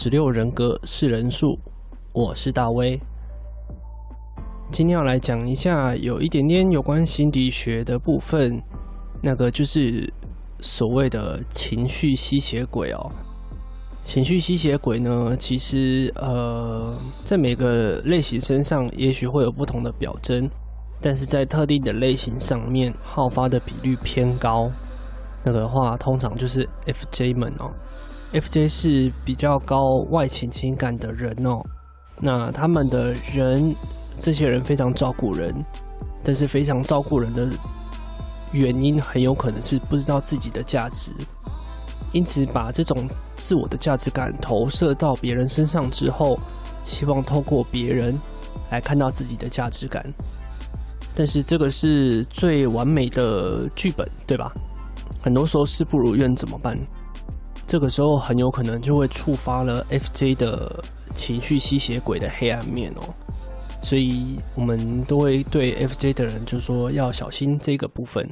十六人格是人数，我是大威。今天要来讲一下有一点点有关心理学的部分，那个就是所谓的情绪吸血鬼哦。情绪吸血鬼呢，其实呃，在每个类型身上也许会有不同的表征，但是在特定的类型上面，好发的比率偏高。那个的话，通常就是 FJ 们哦。FJ 是比较高外倾情感的人哦。那他们的人，这些人非常照顾人，但是非常照顾人的原因，很有可能是不知道自己的价值，因此把这种自我的价值感投射到别人身上之后，希望透过别人来看到自己的价值感。但是这个是最完美的剧本，对吧？很多时候事不如愿怎么办？这个时候很有可能就会触发了 FJ 的情绪吸血鬼的黑暗面哦，所以我们都会对 FJ 的人就说要小心这个部分。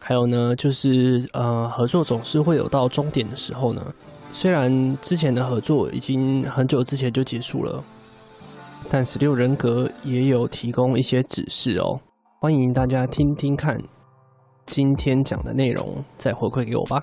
还有呢，就是呃，合作总是会有到终点的时候呢。虽然之前的合作已经很久之前就结束了，但十六人格也有提供一些指示哦，欢迎大家听听看。今天讲的内容，再回馈给我吧。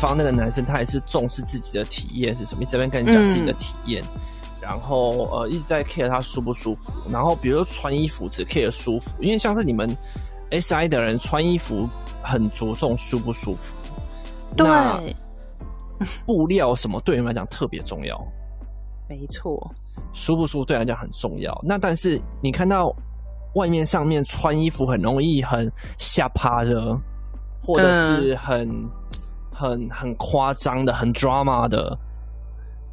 方那个男生，他也是重视自己的体验是什么？一直在跟你讲自己的体验，嗯、然后呃一直在 care 他舒不舒服。然后比如说穿衣服只 care 舒服，因为像是你们 SI 的人穿衣服很着重舒不舒服。对，布料什么对你们来讲特别重要。没错，舒不舒服对你来讲很重要。那但是你看到外面上面穿衣服很容易很下趴的，或者是很。嗯很很夸张的，很 drama 的，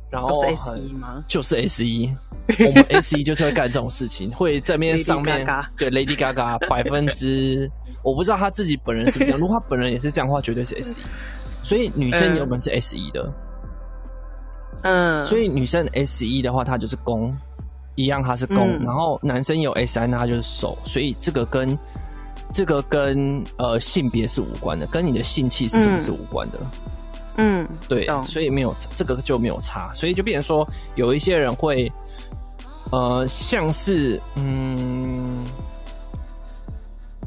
然后是 S E 吗？就是 S E，我们 S E 就是会干这种事情，会在面上面对 Lady Gaga 百分之，我不知道他自己本人是不是这样，如果他本人也是这样的话，绝对是 S E。所以女生有本是 S E 的，嗯，所以女生 S E 的话，她就是攻，一样她是攻，嗯、然后男生有 S I，那他就是守，所以这个跟。这个跟呃性别是无关的，跟你的性气是什么是无关的。嗯，嗯对，所以没有这个就没有差，所以就变成说有一些人会呃像是嗯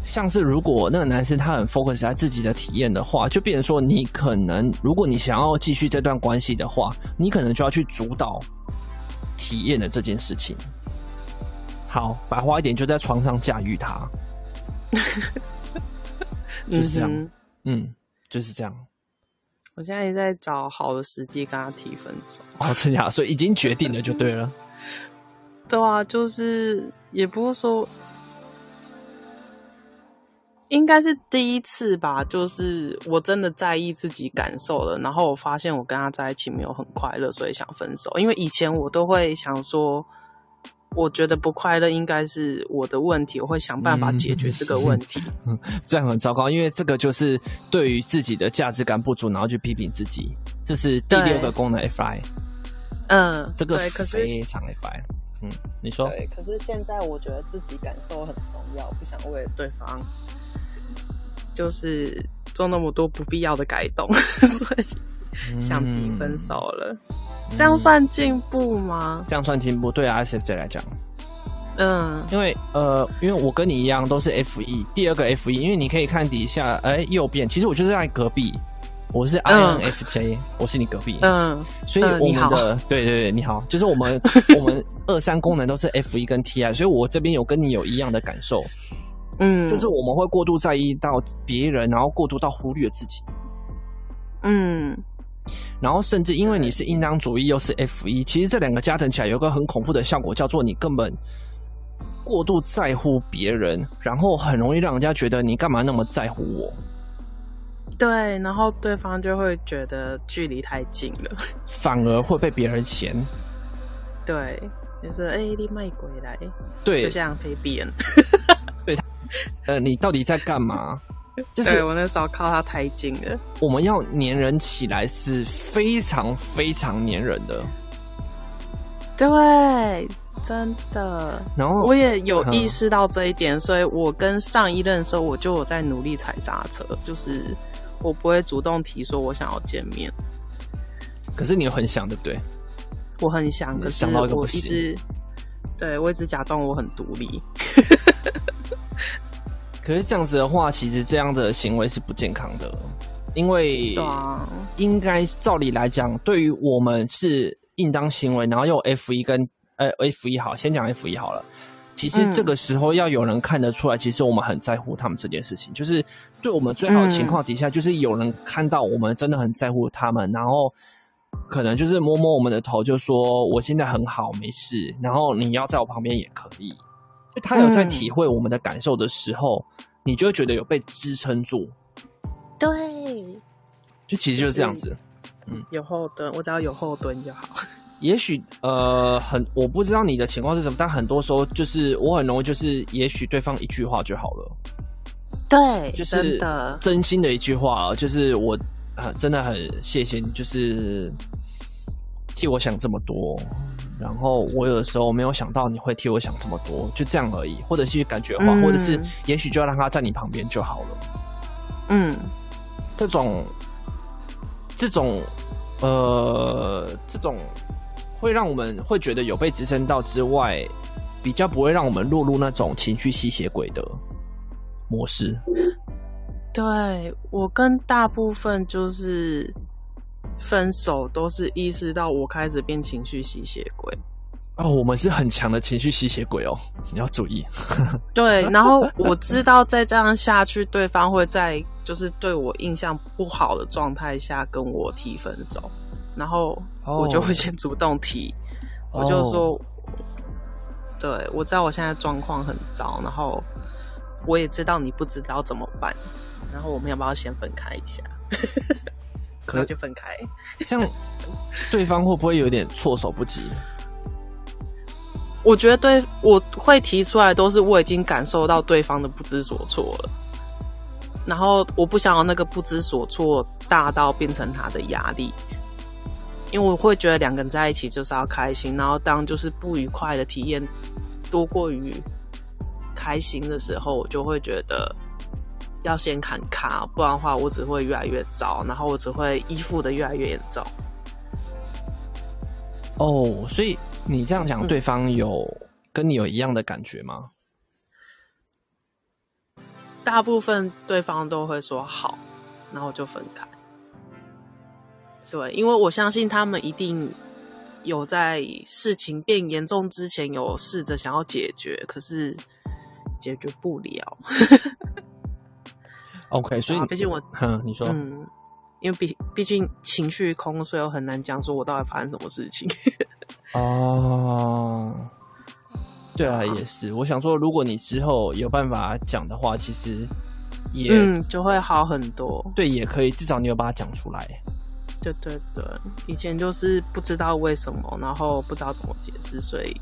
像是如果那个男生他很 focus 在自己的体验的话，就变成说你可能如果你想要继续这段关系的话，你可能就要去主导体验的这件事情。好，白话一点，就在床上驾驭他。就是这样，嗯，嗯，就是这样。我现在也在找好的时机跟他提分手。哦，真的，所以已经决定了就对了。对啊，就是也不是说，应该是第一次吧。就是我真的在意自己感受了，然后我发现我跟他在一起没有很快乐，所以想分手。因为以前我都会想说。我觉得不快乐应该是我的问题，我会想办法解决这个问题。嗯，这样很糟糕，因为这个就是对于自己的价值感不足，然后去批评自己，这是第六个功能 FI。嗯，这个非常 FI。嗯，你说。对，可是现在我觉得自己感受很重要，不想为了对方就是做那么多不必要的改动，所以 想提分手了。嗯这样算进步吗？这样算进步，对 ISFJ 来讲，嗯，因为呃，因为我跟你一样都是 FE，第二个 FE，因为你可以看底下，哎，右边，其实我就是在隔壁，我是 INFJ，、嗯、我是你隔壁，嗯，所以我们的，对对对，你好，就是我们 我们二三功能都是 FE 跟 TI，所以我这边有跟你有一样的感受，嗯，就是我们会过度在意到别人，然后过度到忽略自己，嗯。然后甚至因为你是应当主义又是 F 一其实这两个加成起来有个很恐怖的效果，叫做你根本过度在乎别人，然后很容易让人家觉得你干嘛那么在乎我。对，然后对方就会觉得距离太近了，反而会被别人嫌。对，就是哎，你卖鬼来，对，就像飞边，对，呃，你到底在干嘛？就是我那时候靠他太近了。我们要粘人起来是非常非常粘人的，对，真的。然后我也有意识到这一点，所以我跟上一任的时候，我就有在努力踩刹车，就是我不会主动提说我想要见面。可是你很想，对不对？我很想，可是我一直，对，我一直假装我很独立。可是这样子的话，其实这样的行为是不健康的，因为应该照理来讲，对于我们是应当行为，然后用 F 一跟呃 F 一好，先讲 F 一好了。其实这个时候要有人看得出来，其实我们很在乎他们这件事情，就是对我们最好的情况底下，就是有人看到我们真的很在乎他们，然后可能就是摸摸我们的头，就说我现在很好，没事，然后你要在我旁边也可以。就他有在体会我们的感受的时候，嗯、你就会觉得有被支撑住。对，就其实就是这样子。嗯，有后盾，我只要有后盾就好。也许呃，很我不知道你的情况是什么，但很多时候就是我很容易就是，也许对方一句话就好了。对，就是真心的一句话，就是我啊，真的很谢谢你，就是替我想这么多。然后我有的时候没有想到你会替我想这么多，就这样而已，或者是感觉话，嗯、或者是也许就要让他在你旁边就好了。嗯，这种这种呃，这种会让我们会觉得有被支撑到之外，比较不会让我们落入那种情绪吸血鬼的模式。对，我跟大部分就是。分手都是意识到我开始变情绪吸血鬼哦，我们是很强的情绪吸血鬼哦，你要注意。对，然后我知道再这样下去，对方会在就是对我印象不好的状态下跟我提分手，然后我就会先主动提，哦、我就说，哦、对，我知道我现在状况很糟，然后我也知道你不知道怎么办，然后我们要不要先分开一下？可能就分开，这样对方会不会有点措手不及？我觉得对，我会提出来，都是我已经感受到对方的不知所措了，然后我不想要那个不知所措大到变成他的压力，因为我会觉得两个人在一起就是要开心，然后当就是不愉快的体验多过于开心的时候，我就会觉得。要先砍卡，不然的话我只会越来越糟，然后我只会依附的越来越严重。哦，所以你这样讲，对方有跟你有一样的感觉吗？嗯，大部分对方都会说好，然后就分开。对，因为我相信他们一定有在事情变严重之前有试着想要解决，可是解决不了。OK，所以毕竟我，哼，你说，嗯，因为毕毕竟情绪空，所以我很难讲说我到底发生什么事情。哦，对啊，也是。我想说，如果你之后有办法讲的话，其实也嗯就会好很多。对，也可以，至少你有把它讲出来。对对对，以前就是不知道为什么，然后不知道怎么解释，所以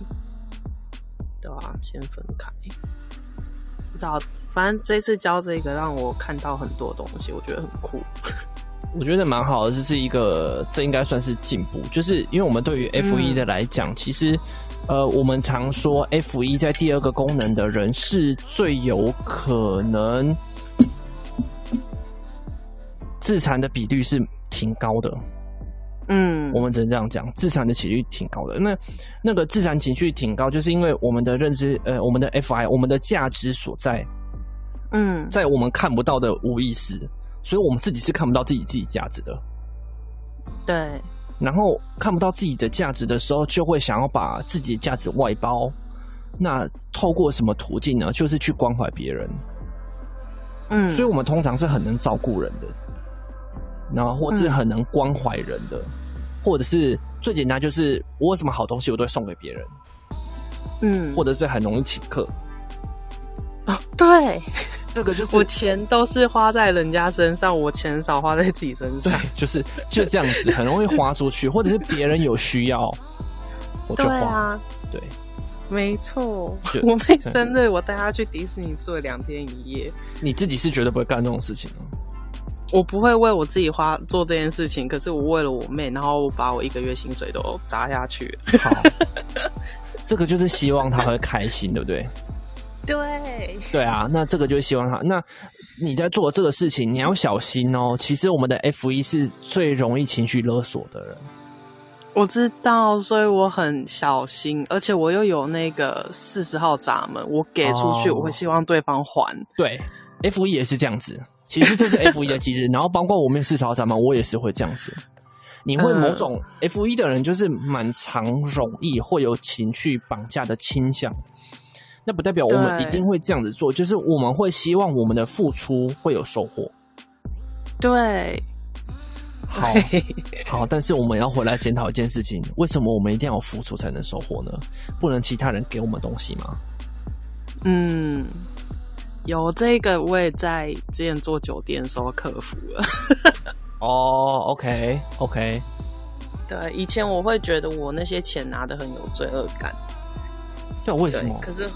对啊，先分开。找，反正这次教这个让我看到很多东西，我觉得很酷。我觉得蛮好的，这是一个，这应该算是进步。就是因为我们对于 F 一的来讲，嗯、其实，呃，我们常说 F 一在第二个功能的人是最有可能自残的比率是挺高的。嗯，我们只能这样讲，自残的情绪挺高的。那那个自残情绪挺高，就是因为我们的认知，呃，我们的 FI，我们的价值所在，嗯，在我们看不到的无意识，所以我们自己是看不到自己自己价值的。对。然后看不到自己的价值的时候，就会想要把自己的价值外包。那透过什么途径呢？就是去关怀别人。嗯。所以我们通常是很能照顾人的。然后，或是很能关怀人的，嗯、或者是最简单，就是我有什么好东西，我都会送给别人。嗯，或者是很容易请客。哦，对，这个就是我钱都是花在人家身上，我钱少花在自己身上，就是就这样子，很容易花出去，或者是别人有需要，我就花。对啊，对，没错。我妹生日，我带她去迪士尼住了两天一夜。你自己是绝对不会干这种事情的。我不会为我自己花做这件事情，可是我为了我妹，然后我把我一个月薪水都砸下去。好，这个就是希望她会开心，对不对？对对啊，那这个就是希望她。那你在做这个事情，你要小心哦。其实我们的 F 一是最容易情绪勒索的人。我知道，所以我很小心，而且我又有那个四十号闸门，我给出去，我会希望对方还。哦、对，F 一也是这样子。其实这是 F 一的机制，然后包括我们四十号闸门，我也是会这样子。你会某种 F 一的人，就是蛮常容易会有情绪绑架的倾向。那不代表我们一定会这样子做，就是我们会希望我们的付出会有收获。对，好，好，但是我们要回来检讨一件事情：为什么我们一定要付出才能收获呢？不能其他人给我们东西吗？嗯。有这个，我也在之前做酒店的时候克服了。哦、oh，OK OK，对，以前我会觉得我那些钱拿的很有罪恶感。对，为什么？可是，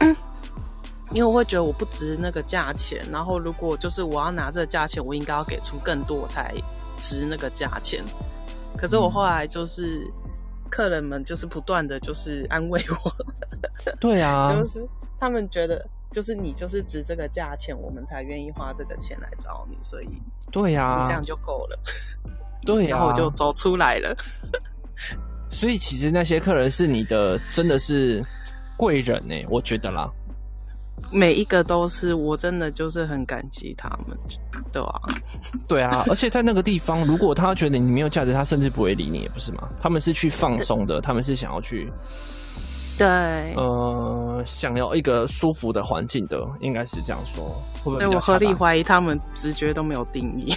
因为我会觉得我不值那个价钱，然后如果就是我要拿这个价钱，我应该要给出更多我才值那个价钱。可是我后来就是、嗯、客人们就是不断的就是安慰我。对啊，就是他们觉得。就是你就是值这个价钱，我们才愿意花这个钱来找你，所以对呀，这样就够了。对呀，然后我就走出来了。所以其实那些客人是你的，真的是贵人呢，我觉得啦。每一个都是，我真的就是很感激他们，对啊，对啊，而且在那个地方，如果他觉得你没有价值，他甚至不会理你，也不是吗？他们是去放松的，他们是想要去。对，呃，想要一个舒服的环境的，应该是这样说。会不会？对，我合理怀疑他们直觉都没有定义，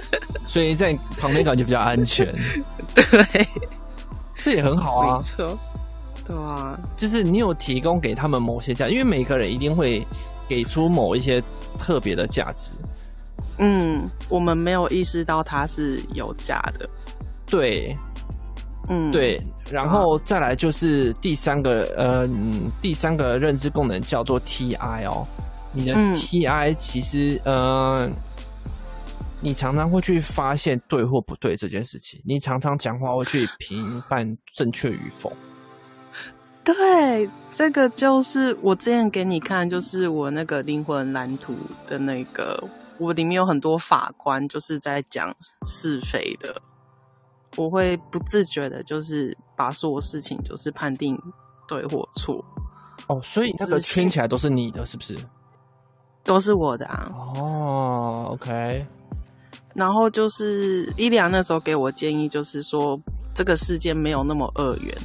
所以在旁边感觉比较安全。对，这也很好啊。没错，对啊，就是你有提供给他们某些价，因为每个人一定会给出某一些特别的价值。嗯，我们没有意识到它是有价的。对。嗯，对，然后再来就是第三个，呃，嗯，第三个认知功能叫做 TI 哦。你的 TI 其实，嗯、呃，你常常会去发现对或不对这件事情。你常常讲话会去评判正确与否。对，这个就是我之前给你看，就是我那个灵魂蓝图的那个，我里面有很多法官，就是在讲是非的。我会不自觉的，就是把所有事情就是判定对或错。哦，所以这个圈起来都是你的，是不是？都是我的啊。哦，OK。然后就是伊良那时候给我建议，就是说这个世界没有那么二元。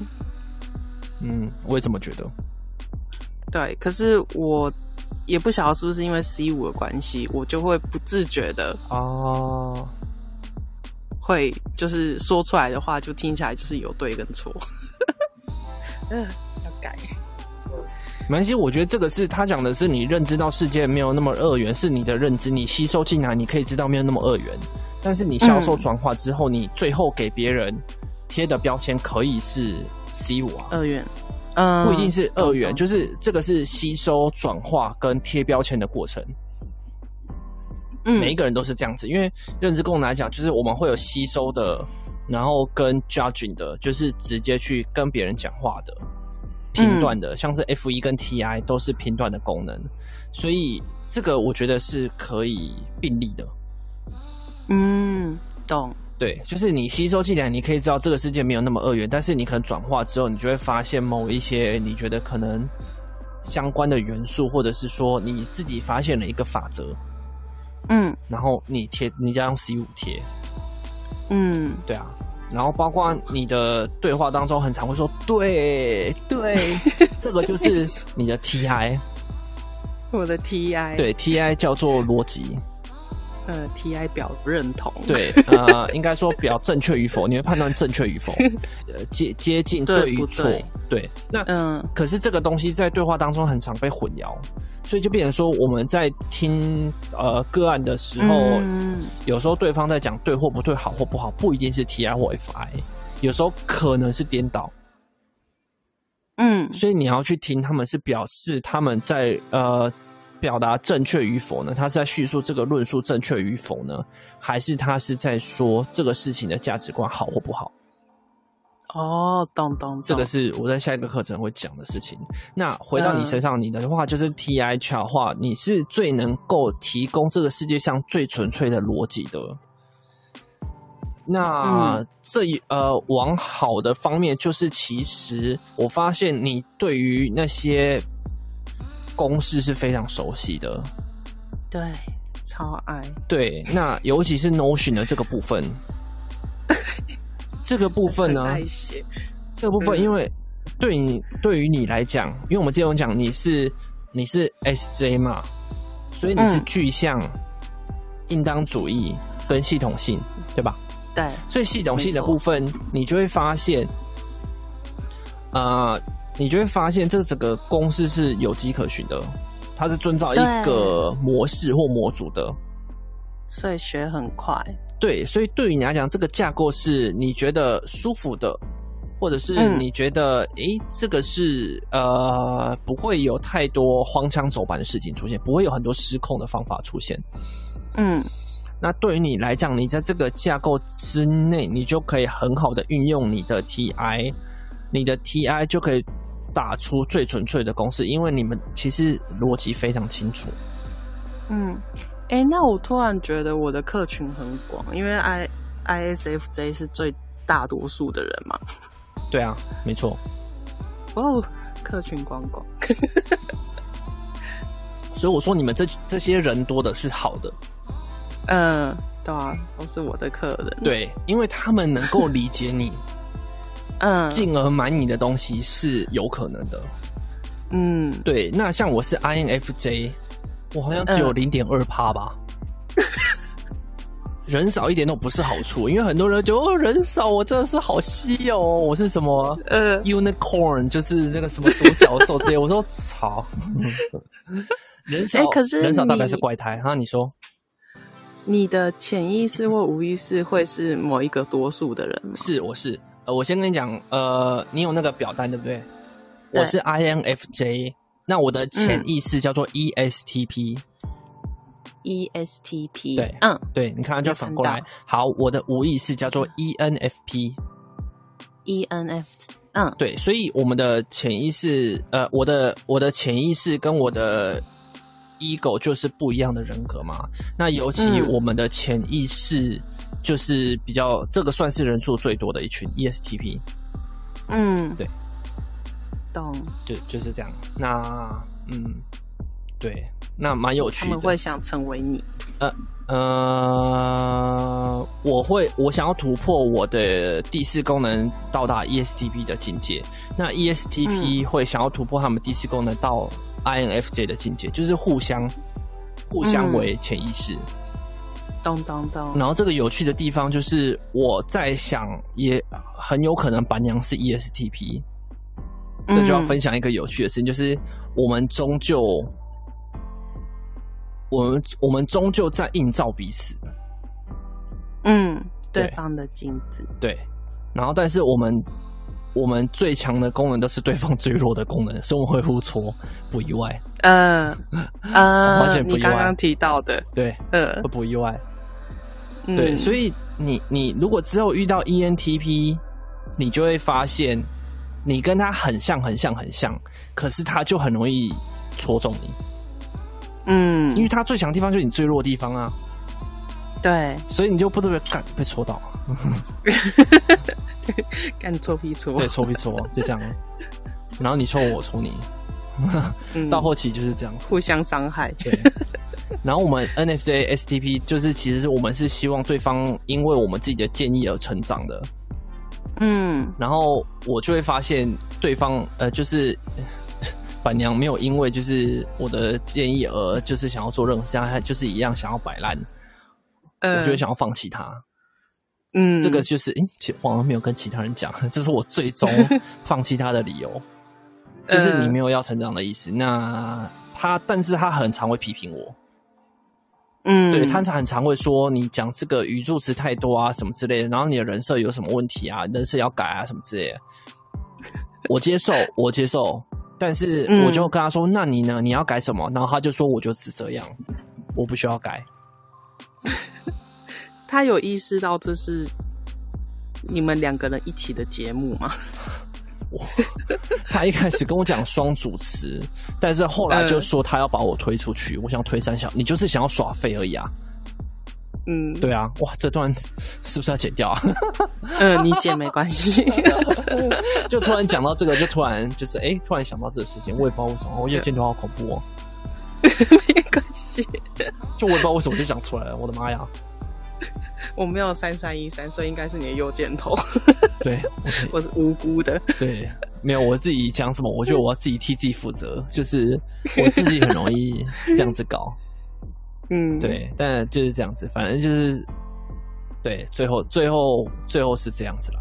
嗯，我也这么觉得。对，可是我也不晓得是不是因为 C 五的关系，我就会不自觉的哦。会就是说出来的话，就听起来就是有对跟错。嗯，要改。没关系，我觉得这个是他讲的是你认知到世界没有那么二元，是你的认知，你吸收进来，你可以知道没有那么二元。但是你销售转化之后，嗯、你最后给别人贴的标签可以是 C 五啊，二元，嗯，不一定是二元，就是这个是吸收转化跟贴标签的过程。嗯，每一个人都是这样子，因为认知功能来讲，就是我们会有吸收的，然后跟 judging 的，就是直接去跟别人讲话的，频段的，嗯、像是 F 一跟 TI 都是频段的功能，所以这个我觉得是可以并立的。嗯，懂。对，就是你吸收进来，你可以知道这个世界没有那么二元，但是你可能转化之后，你就会发现某一些你觉得可能相关的元素，或者是说你自己发现了一个法则。嗯，然后你贴，你要用 C 五贴，嗯，对啊，然后包括你的对话当中，很常会说对对，这个就是你的 TI，我的 TI，对 TI 叫做逻辑，呃，TI 表认同，对，呃，应该说表正确与否，你会判断正确与否，呃，接接近对与错，对，那嗯，可是这个东西在对话当中很常被混淆，所以就变成说我们在听呃个案的时候，嗯、有时候对方在讲对或不对，好或不好，不一定是 T I 或 F I，有时候可能是颠倒。嗯，所以你要去听他们是表示他们在呃表达正确与否呢？他是在叙述这个论述正确与否呢？还是他是在说这个事情的价值观好或不好？哦，当当，这个是我在下一个课程会讲的事情。那回到你身上，你的话就是 TI 的话，你是最能够提供这个世界上最纯粹的逻辑的。那、嗯、这一呃，往好的方面，就是其实我发现你对于那些公式是非常熟悉的。对，超爱。对，那尤其是 Notion 的这个部分，这个部分呢，这个部分，因为对你对于你来讲，因为我们之前有讲你是你是 SJ 嘛，所以你是具象、嗯、应当主义跟系统性，对吧？对，所以系统性的部分，你就会发现，呃，你就会发现这整个公式是有迹可循的，它是遵照一个模式或模组的，所以学很快。对，所以对于你来讲，这个架构是你觉得舒服的，或者是你觉得，诶、嗯，这个是呃，不会有太多荒腔走板的事情出现，不会有很多失控的方法出现。嗯。那对于你来讲，你在这个架构之内，你就可以很好的运用你的 TI，你的 TI 就可以打出最纯粹的公式，因为你们其实逻辑非常清楚。嗯，哎、欸，那我突然觉得我的客群很广，因为 I ISFJ 是最大多数的人嘛。对啊，没错。哦，客群广广。所以我说，你们这这些人多的是好的。嗯，对啊，都是我的客人。对，因为他们能够理解你，嗯，进而买你的东西是有可能的。嗯，对。那像我是 INFJ，我好像只有零点二趴吧。嗯、人少一点都不是好处，因为很多人觉得哦，人少我真的是好稀有哦。我是什么呃 unicorn，就是那个什么独角兽之类。我说操，人少，欸、可是人少大概是怪胎哈？你说？你的潜意识或无意识会是某一个多数的人吗？是，我是。呃，我先跟你讲，呃，你有那个表单对不对？对。我是 INFJ，那我的潜意识叫做 ESTP。ESTP。对，嗯，对，你看看就反过来。好，我的无意识叫做 ENFP。ENF，嗯，对，所以我们的潜意识，呃，我的我的潜意识跟我的。ego 就是不一样的人格嘛，那尤其我们的潜意识就是比较、嗯、这个算是人数最多的一群 ESTP。嗯，对，懂，就就是这样。那嗯，对，那蛮有趣的。他们会想成为你？呃呃，我会，我想要突破我的第四功能到达 ESTP 的境界。那 ESTP 会想要突破他们第四功能到。INFJ 的境界就是互相互相为潜意识，咚咚咚。然后这个有趣的地方就是，我在想，也很有可能板娘是 ESTP。这就要分享一个有趣的事情，就是我们终究，我们我们终究在映照彼此。嗯，对方的镜子。对，然后但是我们。我们最强的功能都是对方最弱的功能，所以我们会互戳，不意外。嗯嗯，完全不意外。你刚刚提到的，对，呃，不意外。对，所以你你如果之后遇到 ENTP，你就会发现你跟他很像很像很像，可是他就很容易戳中你。嗯，因为他最强的地方就是你最弱的地方啊。对，所以你就不特别干被戳到。干搓皮搓，对，搓皮搓，就这样。然后你戳我，我戳你，嗯、到后期就是这样，互相伤害。对。然后我们 NFJ、STP 就是，其实是我们是希望对方因为我们自己的建议而成长的。嗯。然后我就会发现对方，呃，就是 板娘没有因为就是我的建议而就是想要做任何事情，他就是一样想要摆烂。呃，我就会想要放弃他。嗯，这个就是，诶，其实我好像没有跟其他人讲，这是我最终放弃他的理由，就是你没有要成长的意思。那他，但是他很常会批评我，嗯，对，他很常会说你讲这个语助词太多啊，什么之类的，然后你的人设有什么问题啊，人设要改啊，什么之类的。我接受，我接受，但是我就跟他说，那你呢？你要改什么？然后他就说，我就是这样，我不需要改。他有意识到这是你们两个人一起的节目吗？他一开始跟我讲双主持，但是后来就说他要把我推出去。我想推三小，你就是想要耍废而已啊。嗯，对啊，哇，这段是不是要剪掉啊？嗯，你剪没关系。就突然讲到这个，就突然就是哎、欸，突然想到这个事情，我也不知道为什么，我觉得剪掉好恐怖哦。没关系，就我也不知道为什么就讲出来了，我的妈呀！我没有三三一三，所以应该是你的右箭头。对，我是无辜的。对，没有我自己讲什么，我觉得我要自己替自己负责，就是我自己很容易 这样子搞。嗯，对，但就是这样子，反正就是对，最后最后最后是这样子啦。